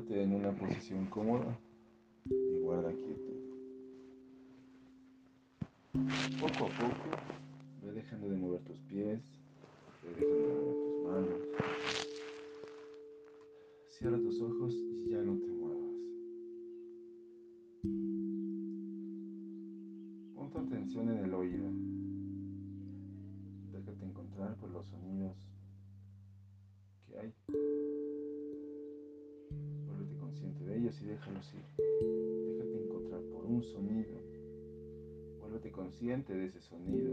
Siéntate en una posición cómoda y guarda quietud. Poco a poco, ve dejando de mover tus pies, ve dejando de mover tus manos. Cierra tus ojos y ya no te muevas. Pon tu atención en el oído. Déjate encontrar por los sonidos que hay. Ellos y déjalos ir. Déjate encontrar por un sonido. Vuélvete consciente de ese sonido.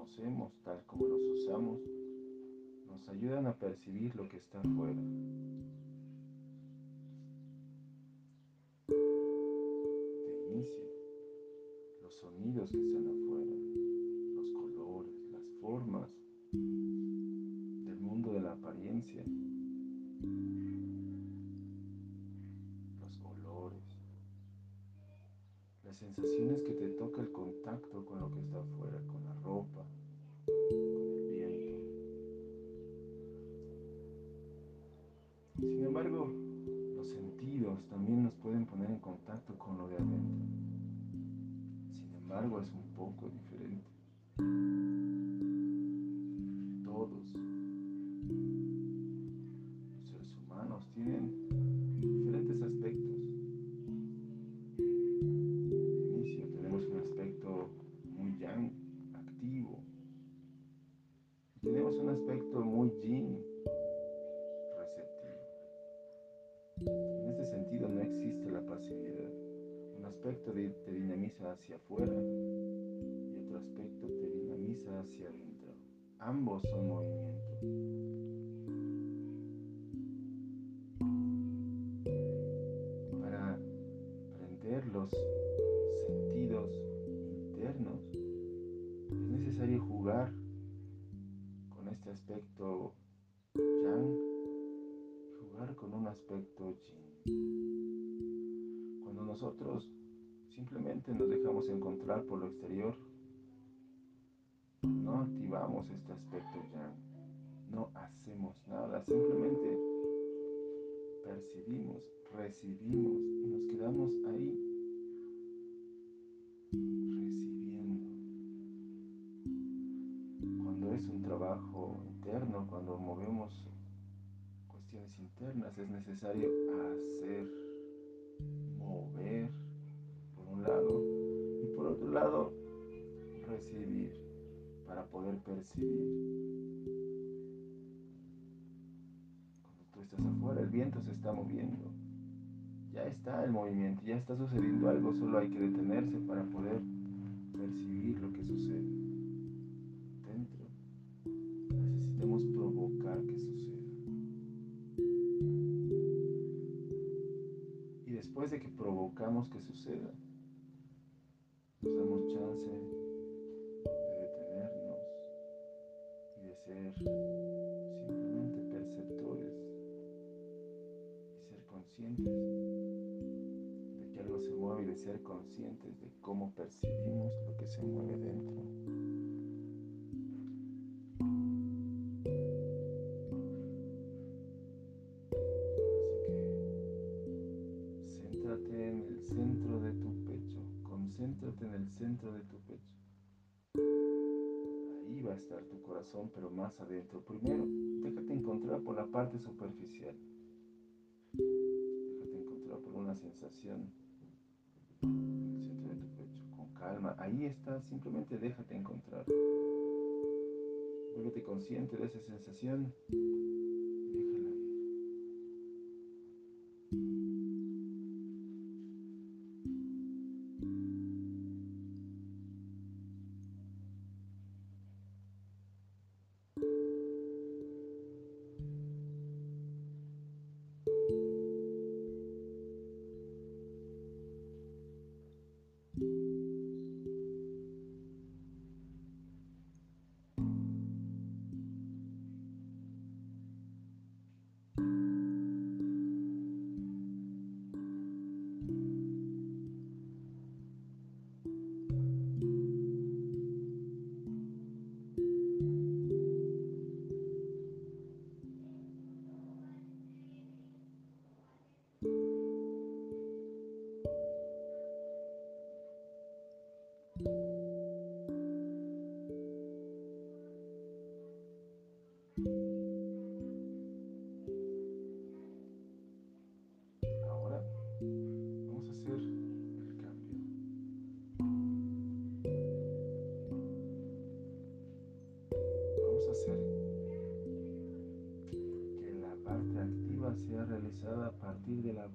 Conocemos, tal como los usamos, nos ayudan a percibir lo que está afuera. Las sensaciones que te toca el contacto con lo que está afuera, con la ropa, con el viento. Sin embargo, los sentidos también nos pueden poner en contacto con lo de adentro. Sin embargo, es un poco diferente. Nosotros Simplemente nos dejamos encontrar por lo exterior. No activamos este aspecto ya. No hacemos nada. Simplemente percibimos, recibimos y nos quedamos ahí recibiendo. Cuando es un trabajo interno, cuando movemos cuestiones internas, es necesario hacer, mover lado y por otro lado recibir para poder percibir. Cuando tú estás afuera, el viento se está moviendo. Ya está el movimiento, ya está sucediendo algo, solo hay que detenerse para poder percibir lo que sucede. Que provocamos que suceda, centro de tu pecho. Ahí va a estar tu corazón, pero más adentro. Primero, déjate encontrar por la parte superficial. Déjate encontrar por una sensación en el centro de tu pecho, con calma. Ahí está, simplemente déjate encontrar. Vuélvete consciente de esa sensación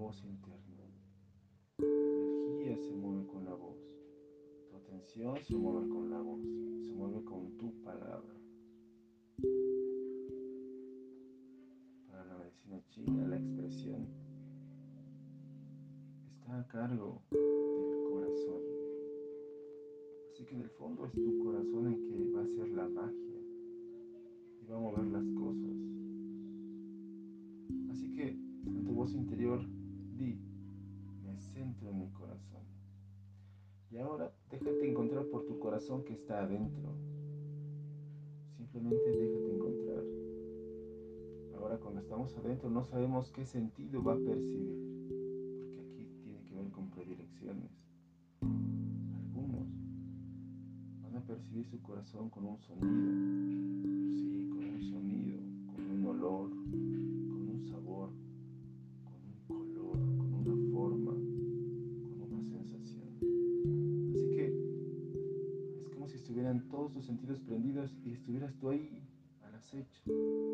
voz interna. La energía se mueve con la voz. Tu atención se mueve con la voz. Se mueve con tu palabra. Para la medicina china, la expresión está a cargo del corazón. Así que en el fondo es tu corazón el que va a hacer la magia y va a mover las cosas interior, di, me centro en mi corazón. Y ahora déjate encontrar por tu corazón que está adentro. Simplemente déjate encontrar. Ahora cuando estamos adentro no sabemos qué sentido va a percibir, porque aquí tiene que ver con predilecciones. Algunos van a percibir su corazón con un sonido, sí, con un sonido, con un olor, todos tus sentidos prendidos y estuvieras tú ahí al acecho,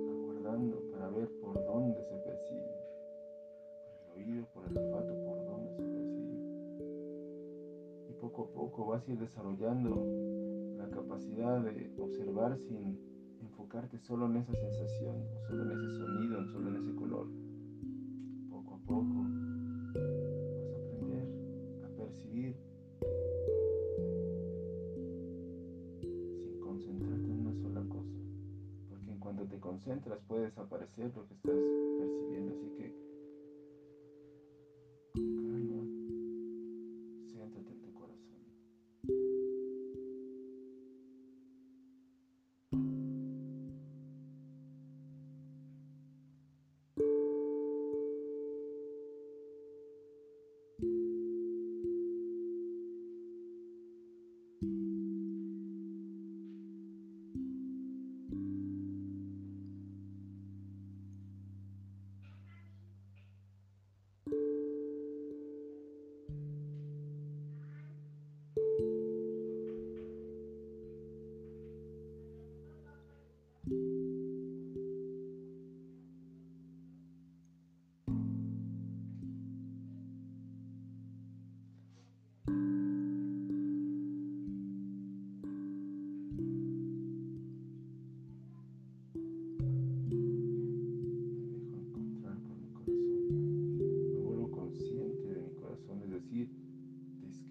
aguardando para ver por dónde se percibe, por el oído, por el olfato, por dónde se percibe. Y poco a poco vas a ir desarrollando la capacidad de observar sin enfocarte solo en esa sensación, solo en ese sonido, solo en ese color. Poco a poco concentras puede desaparecer lo que estás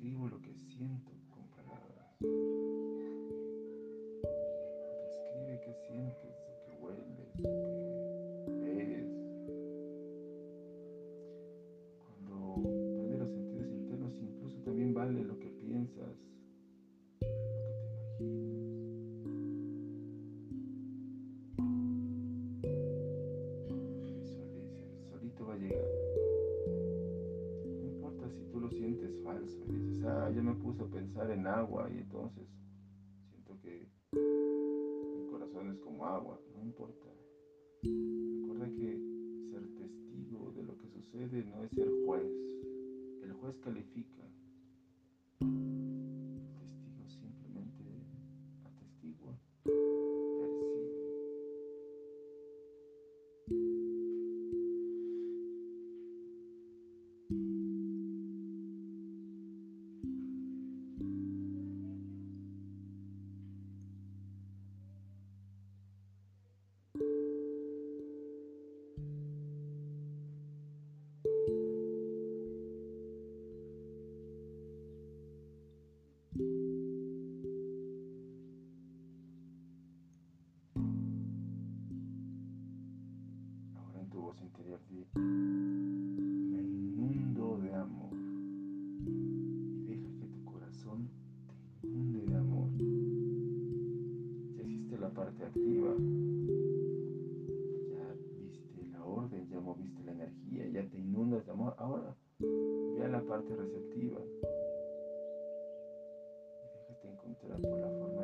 y entonces siento no es ser juez. El juez califica. Parte receptiva. Y déjate encontrar por la forma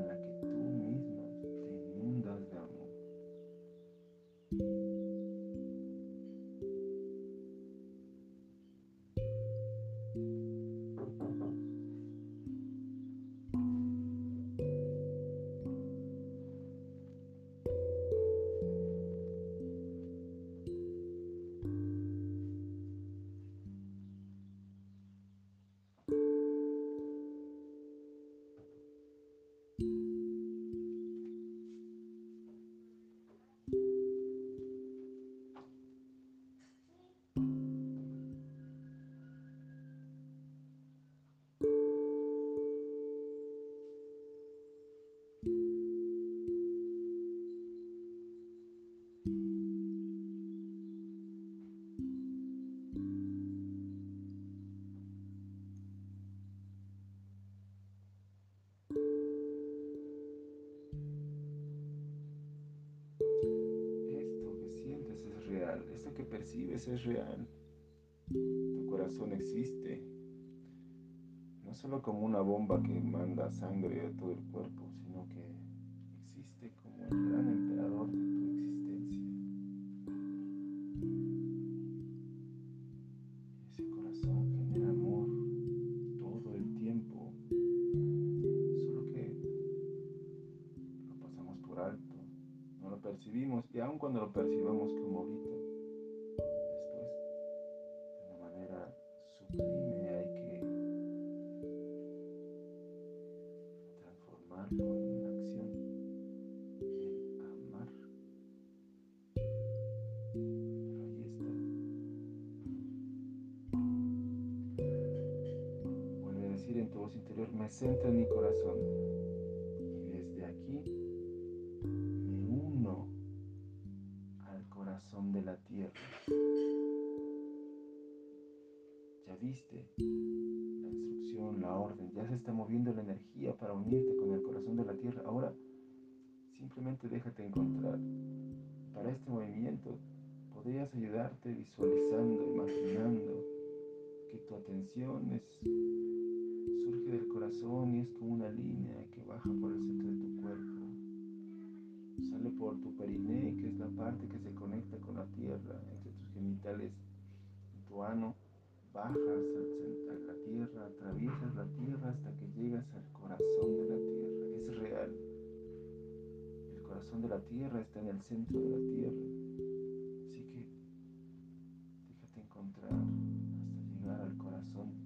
es real. Tu corazón existe. No solo como una bomba que manda sangre a todo el cuerpo, me centra en mi corazón. Y desde aquí me uno al corazón de la tierra. Ya viste la instrucción, la orden, ya se está moviendo la energía para unirte con el corazón de la tierra. Ahora simplemente déjate encontrar. Para este movimiento podrías ayudarte visualizando, imaginando que tu atención es surge del corazón y es como una línea que baja por el centro de tu cuerpo. Sale por tu periné, que es la parte que se conecta con la tierra, entre tus genitales y tu ano. Bajas a la tierra, atraviesas la tierra hasta que llegas al corazón de la tierra. Es real. El corazón de la tierra está en el centro de la tierra. Así que déjate encontrar hasta llegar al corazón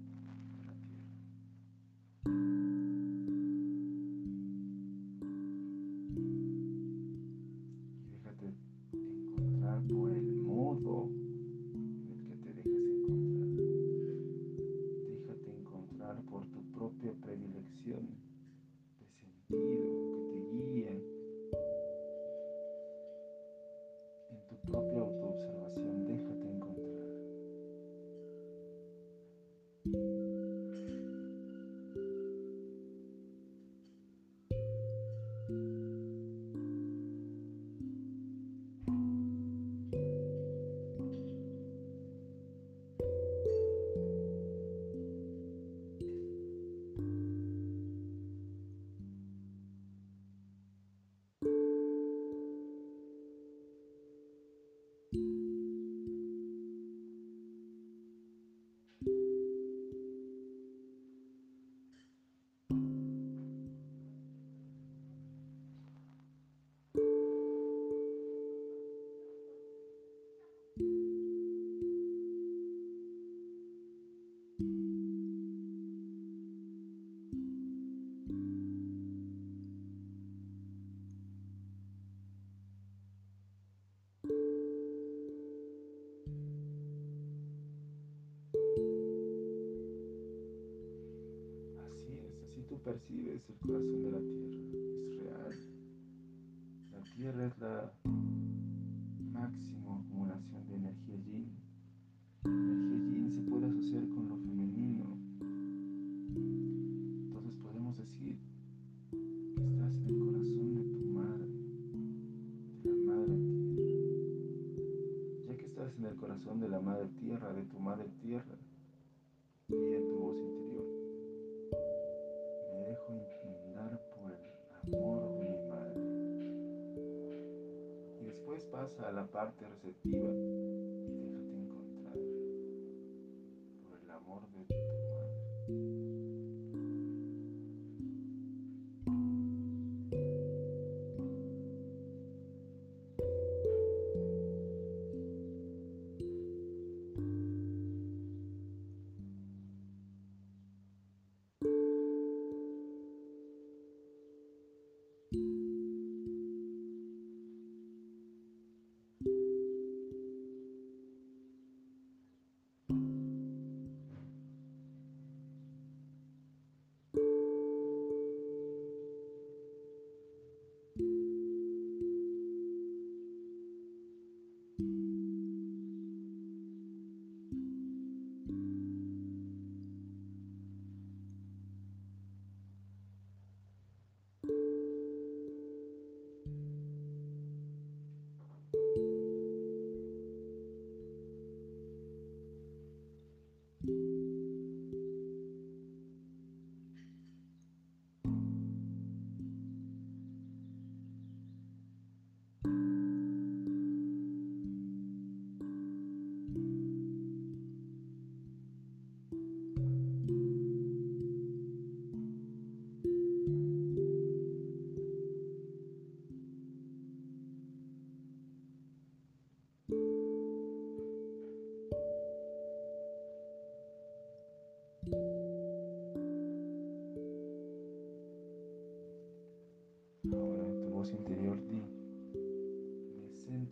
Así es el corazón de la tierra, es real. La tierra es la máxima acumulación de energía yin después pasa a la parte receptiva,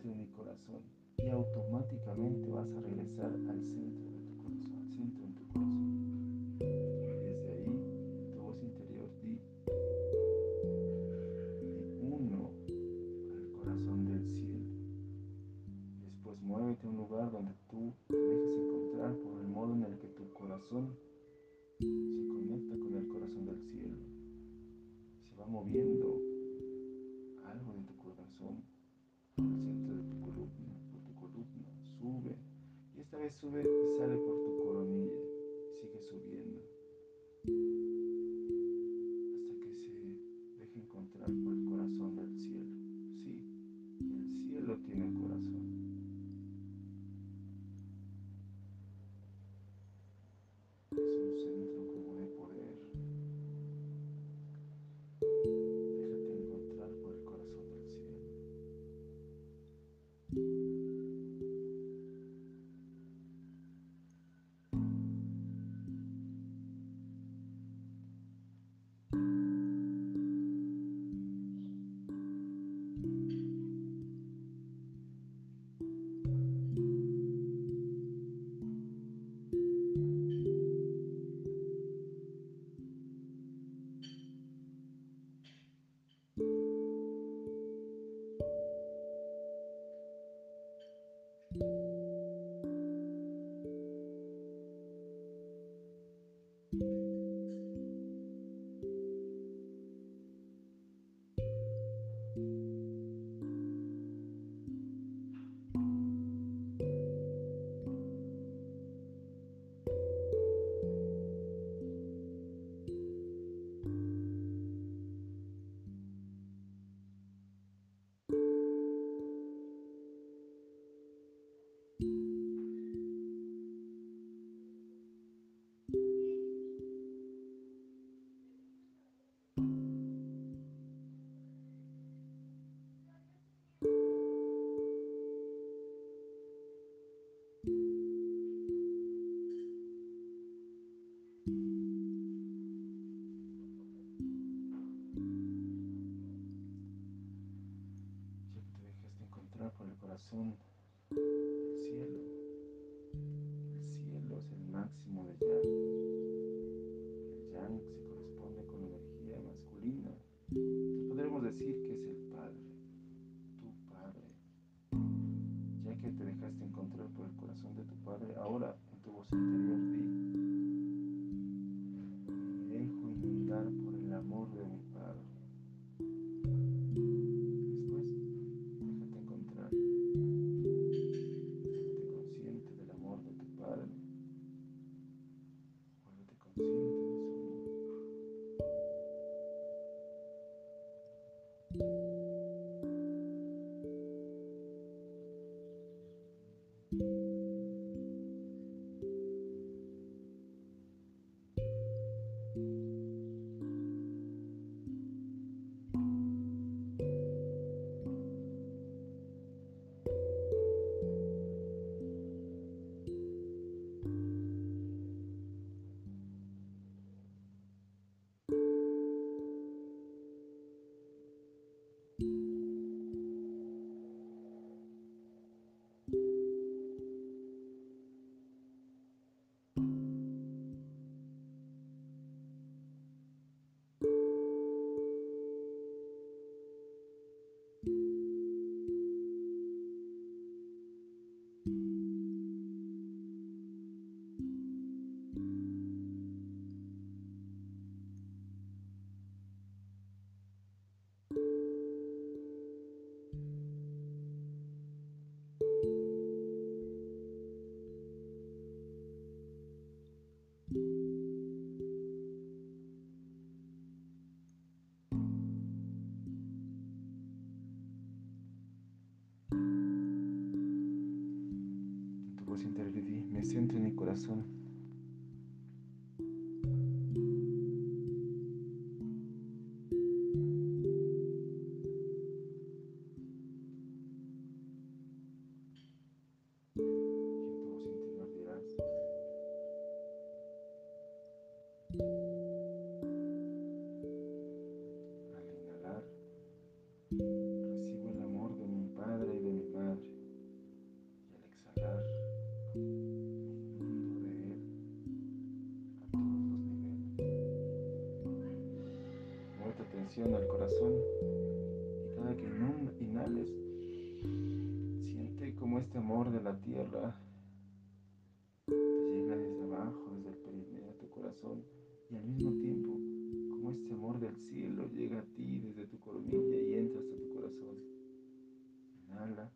centro de mi corazón y automáticamente vas a regresar al centro de tu corazón, al centro de tu corazón. sube y sale decir centro atención al corazón y cada que inhales, siente como este amor de la tierra te llega desde abajo, desde el perineo a tu corazón y al mismo tiempo como este amor del cielo llega a ti desde tu coronilla y entra hasta tu corazón. Inhala.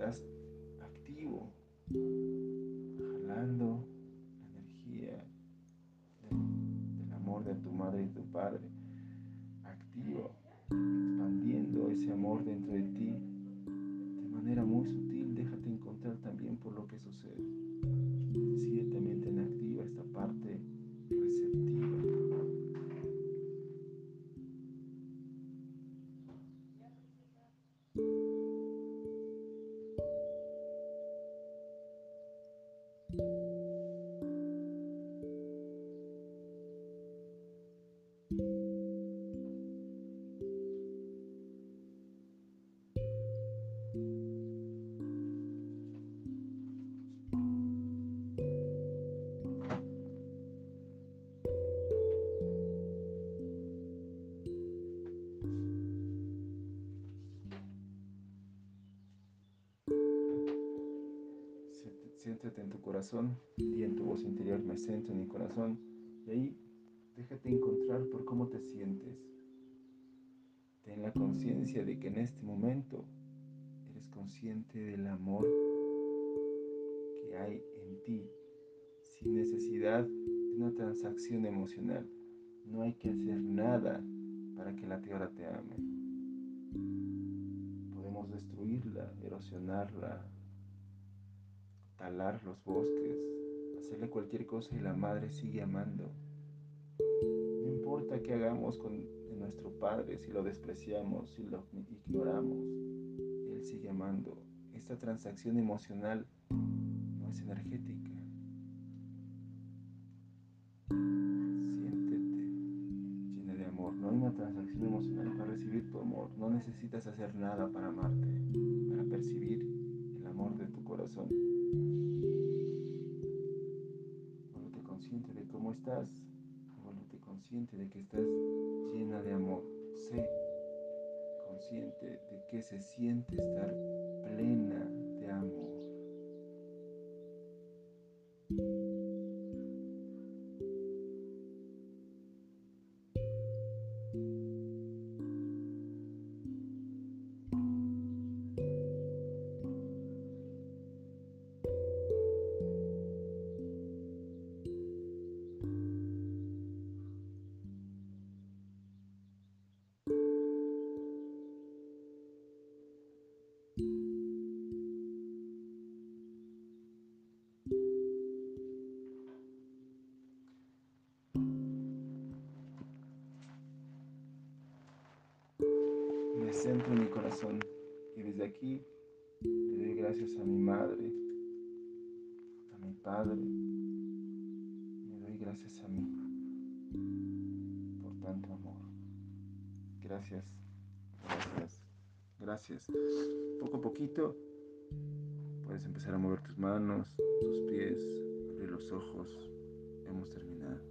Estás activo, jalando la energía del, del amor de tu madre y tu padre, activo, expandiendo ese amor dentro de ti de manera muy sutil, déjate encontrar también por lo que sucede. En tu corazón y en tu voz interior me centro en mi corazón y ahí déjate encontrar por cómo te sientes. Ten la conciencia de que en este momento eres consciente del amor que hay en ti sin necesidad de una transacción emocional. No hay que hacer nada para que la tierra te ame. Podemos destruirla, erosionarla, talar los bosques, hacerle cualquier cosa y la madre sigue amando. No importa qué hagamos con, nuestro Padre si lo despreciamos, si lo ignoramos. Él sigue amando. Esta transacción emocional no es energética. Siéntete llena de amor. No hay una transacción emocional para recibir tu amor. No necesitas hacer nada para amarte, para percibir de tu corazón. Vuelve consciente de cómo estás. Vuelve consciente de que estás llena de amor. Sé consciente de que se siente estar plena de amor. Gracias. Poco a poquito puedes empezar a mover tus manos, tus pies, abrir los ojos. Hemos terminado.